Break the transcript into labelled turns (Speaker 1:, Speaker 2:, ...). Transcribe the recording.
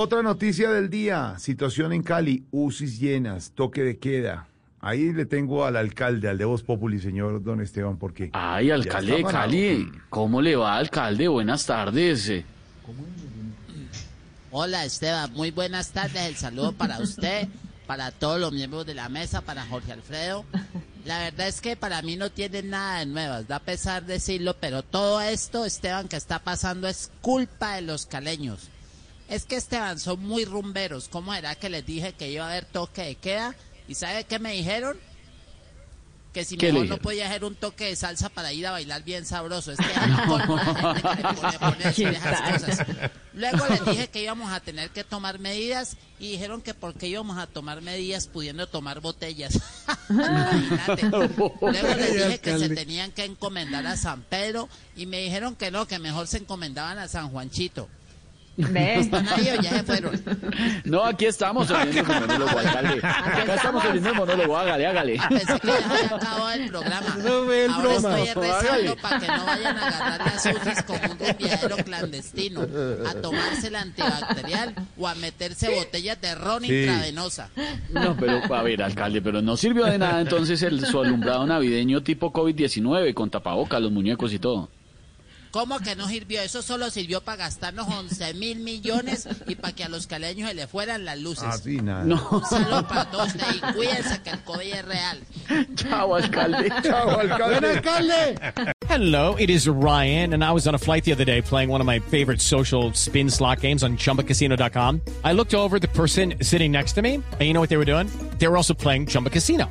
Speaker 1: Otra noticia del día, situación en Cali, UCIs llenas, toque de queda. Ahí le tengo al alcalde, al de Voz Populi, señor Don Esteban, porque...
Speaker 2: Ay, alcalde de. Cali, ¿cómo le va, alcalde? Buenas tardes.
Speaker 3: Hola Esteban, muy buenas tardes. El saludo para usted, para todos los miembros de la mesa, para Jorge Alfredo. La verdad es que para mí no tienen nada de nuevas, da pesar decirlo, pero todo esto, Esteban, que está pasando es culpa de los caleños. Es que Esteban son muy rumberos. ¿Cómo era que les dije que iba a haber toque de queda? ¿Y sabe qué me dijeron? Que si
Speaker 2: ¿Qué le
Speaker 3: mejor no podía hacer un toque de salsa para ir a bailar bien sabroso. Es que la gente le pone así esas cosas. Luego les dije que íbamos a tener que tomar medidas y dijeron que porque íbamos a tomar medidas pudiendo tomar botellas. Imagínate. Luego les dije que se tenían que encomendar a San Pedro y me dijeron que no, que mejor se encomendaban a San Juanchito. ¿Están ahí o ya se fueron?
Speaker 2: No, aquí estamos oyendo el monólogo, alcalde. Acá estamos oyendo el monólogo, hágale, hágale.
Speaker 3: Pensé que ya había acabado el programa.
Speaker 1: No ve el
Speaker 3: Ahora
Speaker 1: broma.
Speaker 3: estoy rezando
Speaker 2: Hágale.
Speaker 3: para que no vayan a agarrar las UCIs como un rumbiadero clandestino, a tomarse la antibacterial o a meterse botellas de ron
Speaker 1: Sí.
Speaker 3: intravenosa.
Speaker 2: No, pero a ver, alcalde, pero no sirvió de nada entonces el su alumbrado navideño tipo COVID-19 con tapabocas, los muñecos y todo.
Speaker 3: ¿Cómo que no sirvió? Eso solo sirvió para gastarnos 11 mil millones y para que a los caleños se le fueran las luces.
Speaker 1: Así nada.
Speaker 2: No,
Speaker 3: Un saludo para todos y cuídense que el COVID es real.
Speaker 2: chao, alcalde.
Speaker 1: Chao, alcalde.
Speaker 4: Hello, it is Ryan, and I was on a flight the other day playing one of my favorite social spin slot games on chumbacasino.com. I looked over at the person sitting next to me, and you know what they were doing? They were also playing Chumba Casino.